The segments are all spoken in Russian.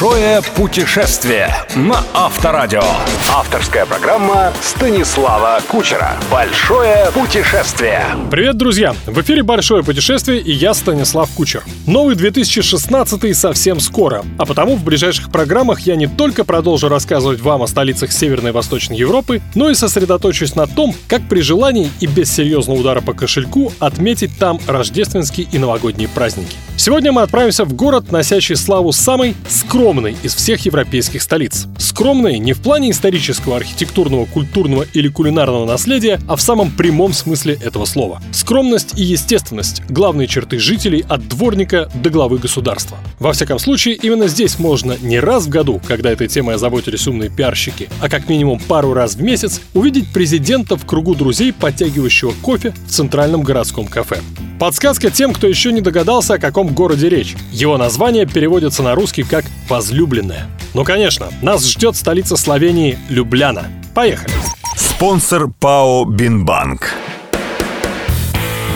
Большое путешествие на Авторадио. Авторская программа Станислава Кучера. Большое путешествие. Привет, друзья! В эфире «Большое путешествие» и я, Станислав Кучер. Новый 2016 совсем скоро, а потому в ближайших программах я не только продолжу рассказывать вам о столицах Северной и Восточной Европы, но и сосредоточусь на том, как при желании и без серьезного удара по кошельку отметить там рождественские и новогодние праздники. Сегодня мы отправимся в город, носящий славу самой скромной из всех европейских столиц. Скромной не в плане исторического, архитектурного, культурного или кулинарного наследия, а в самом прямом смысле этого слова. Скромность и естественность – главные черты жителей от дворника до главы государства. Во всяком случае, именно здесь можно не раз в году, когда этой темой озаботились умные пиарщики, а как минимум пару раз в месяц, увидеть президента в кругу друзей, подтягивающего кофе в центральном городском кафе. Подсказка тем, кто еще не догадался, о каком городе речь. Его название переводится на русский как «возлюбленная». Ну, конечно, нас ждет столица Словении – Любляна. Поехали! Спонсор ПАО «Бинбанк».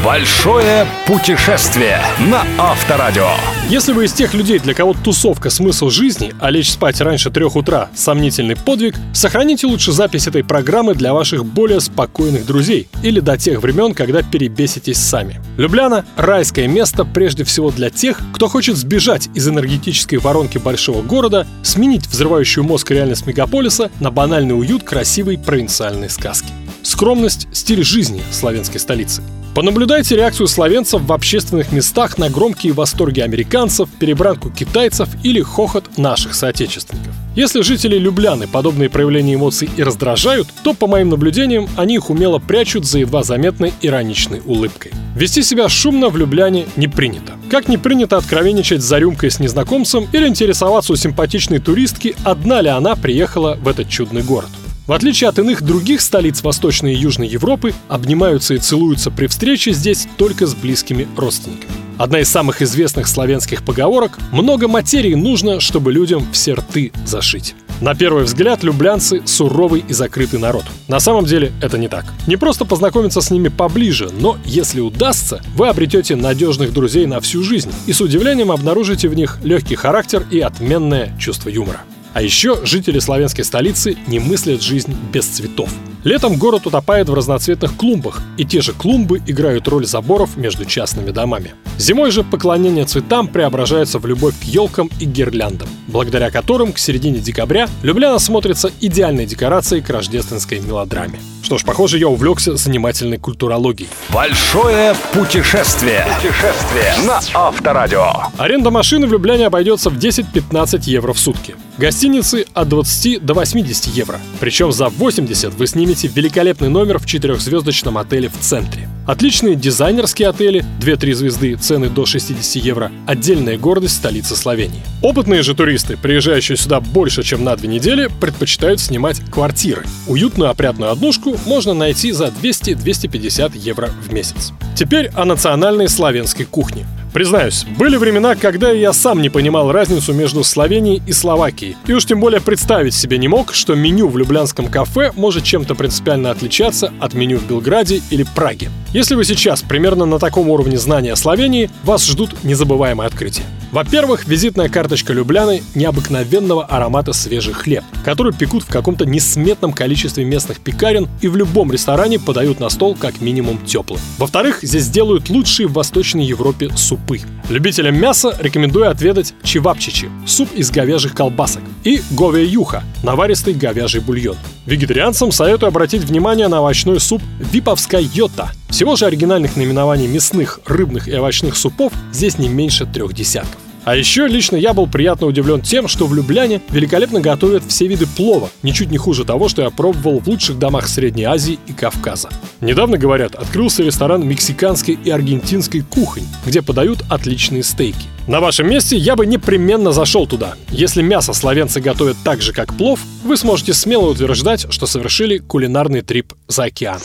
Большое путешествие на Авторадио. Если вы из тех людей, для кого тусовка – смысл жизни, а лечь спать раньше трех утра – сомнительный подвиг, сохраните лучше запись этой программы для ваших более спокойных друзей или до тех времен, когда перебеситесь сами. Любляна – райское место прежде всего для тех, кто хочет сбежать из энергетической воронки большого города, сменить взрывающую мозг реальность мегаполиса на банальный уют красивой провинциальной сказки. Скромность – стиль жизни славянской столицы. Понаблюдайте реакцию словенцев в общественных местах на громкие восторги американцев, перебранку китайцев или хохот наших соотечественников. Если жители Любляны подобные проявления эмоций и раздражают, то, по моим наблюдениям, они их умело прячут за едва заметной ироничной улыбкой. Вести себя шумно в Любляне не принято. Как не принято откровенничать за рюмкой с незнакомцем или интересоваться у симпатичной туристки, одна ли она приехала в этот чудный город. В отличие от иных других столиц Восточной и Южной Европы, обнимаются и целуются при встрече здесь только с близкими родственниками. Одна из самых известных славянских поговорок «много материи нужно, чтобы людям все рты зашить». На первый взгляд, люблянцы – суровый и закрытый народ. На самом деле это не так. Не просто познакомиться с ними поближе, но, если удастся, вы обретете надежных друзей на всю жизнь и с удивлением обнаружите в них легкий характер и отменное чувство юмора. А еще жители славянской столицы не мыслят жизнь без цветов. Летом город утопает в разноцветных клумбах, и те же клумбы играют роль заборов между частными домами. Зимой же поклонение цветам преображается в любовь к елкам и гирляндам, благодаря которым к середине декабря Любляна смотрится идеальной декорацией к рождественской мелодраме. Что ж, похоже, я увлекся занимательной культурологией. Большое путешествие. Путешествие на Авторадио. Аренда машины в Любляне обойдется в 10-15 евро в сутки. Гостиницы от 20 до 80 евро. Причем за 80 вы снимете великолепный номер в четырехзвездочном отеле в центре. Отличные дизайнерские отели, 2-3 звезды, цены до 60 евро. Отдельная гордость столицы Словении. Опытные же туристы, приезжающие сюда больше, чем на две недели, предпочитают снимать квартиры. Уютную опрятную однушку можно найти за 200-250 евро в месяц. Теперь о национальной славянской кухне. Признаюсь, были времена, когда я сам не понимал разницу между Словенией и Словакией. И уж тем более представить себе не мог, что меню в люблянском кафе может чем-то принципиально отличаться от меню в Белграде или Праге. Если вы сейчас примерно на таком уровне знания Словении, вас ждут незабываемые открытия. Во-первых, визитная карточка Любляны необыкновенного аромата свежий хлеб, который пекут в каком-то несметном количестве местных пекарен и в любом ресторане подают на стол как минимум теплым. Во-вторых, здесь делают лучшие в Восточной Европе супы. Любителям мяса рекомендую отведать чевапчичи – суп из говяжьих колбасок, и гове юха – наваристый говяжий бульон. Вегетарианцам советую обратить внимание на овощной суп «Виповская йота». Всего же оригинальных наименований мясных, рыбных и овощных супов здесь не меньше трех десятков. А еще лично я был приятно удивлен тем, что в Любляне великолепно готовят все виды плова, ничуть не хуже того, что я пробовал в лучших домах Средней Азии и Кавказа. Недавно, говорят, открылся ресторан мексиканской и аргентинской кухонь, где подают отличные стейки. На вашем месте я бы непременно зашел туда. Если мясо словенцы готовят так же, как плов, вы сможете смело утверждать, что совершили кулинарный трип за океан.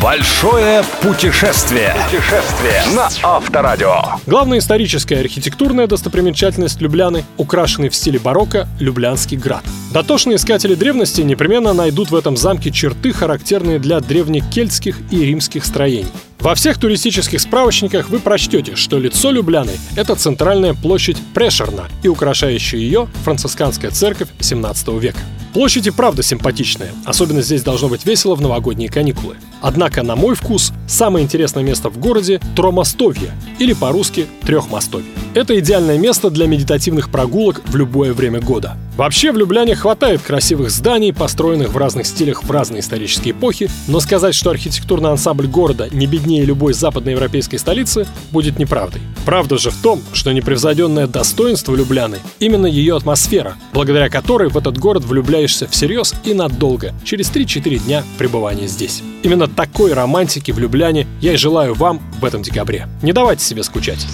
Большое путешествие. Путешествие на Авторадио. Главная историческая архитектурная достопримечательность Любляны, украшенный в стиле барокко Люблянский град. Дотошные искатели древности непременно найдут в этом замке черты, характерные для древнекельтских и римских строений. Во всех туристических справочниках вы прочтете, что лицо Любляны – это центральная площадь Прешерна и украшающая ее францисканская церковь 17 века. Площадь и правда симпатичная, особенно здесь должно быть весело в новогодние каникулы. Однако, на мой вкус, самое интересное место в городе – Тромостовье, или по-русски Трехмостовье. Это идеальное место для медитативных прогулок в любое время года. Вообще в Любляне хватает красивых зданий, построенных в разных стилях в разные исторические эпохи, но сказать, что архитектурный ансамбль города не беднее любой западноевропейской столицы, будет неправдой. Правда же в том, что непревзойденное достоинство Любляны – именно ее атмосфера, благодаря которой в этот город влюбляешься всерьез и надолго, через 3-4 дня пребывания здесь. Именно такой романтики в Любляне я и желаю вам в этом декабре. Не давайте себе скучать.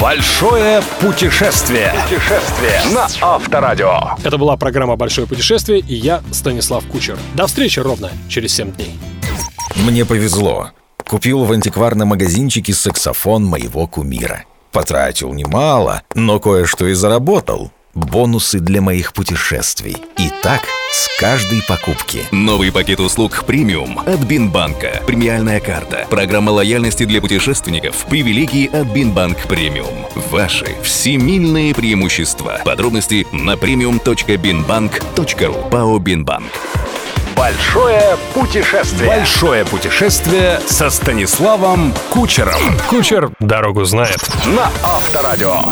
Большое путешествие. Путешествие на Авторадио. Это была программа «Большое путешествие» и я, Станислав Кучер. До встречи ровно через 7 дней. Мне повезло. Купил в антикварном магазинчике саксофон моего кумира. Потратил немало, но кое-что и заработал. Бонусы для моих путешествий. И так с каждой покупки. Новый пакет услуг премиум от Бинбанка. Премиальная карта. Программа лояльности для путешественников. Привилегии от Бинбанк Премиум. Ваши всемильные преимущества. Подробности на premium.binbank.ru. ПАО Бинбанк. Большое путешествие. Большое путешествие со Станиславом Кучером. Кучер дорогу знает. На Авторадио.